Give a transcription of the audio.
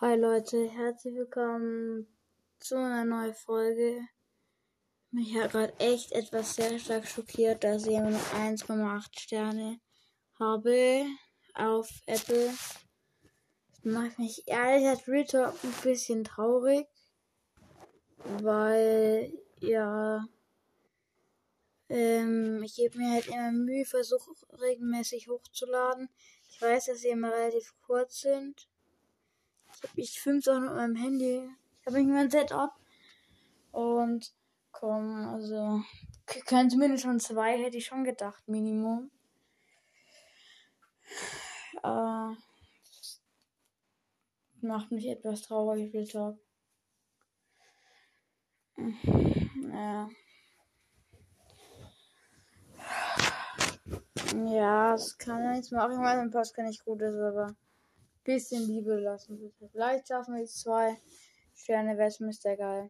Hi Leute, herzlich willkommen zu einer neuen Folge. Mich hat gerade echt etwas sehr stark schockiert, dass ich immer noch 1,8 Sterne habe auf Apple. Das macht mich ehrlich gesagt Real ein bisschen traurig, weil ja ähm, ich gebe mir halt immer Mühe, versuche regelmäßig hochzuladen. Ich weiß, dass sie immer relativ kurz sind. Ich habe ich filme auch mit meinem Handy. Ich habe nicht mein Setup. Und komm, also können zumindest schon zwei, hätte ich schon gedacht, Minimum. Äh, macht mich etwas traurig, Real Talk. Ja. Ja, das kann man jetzt machen, weil mein Post nicht gut ist, aber bisschen Liebe lassen. Vielleicht schaffen wir jetzt zwei Sterne, wäre es Mr. geil.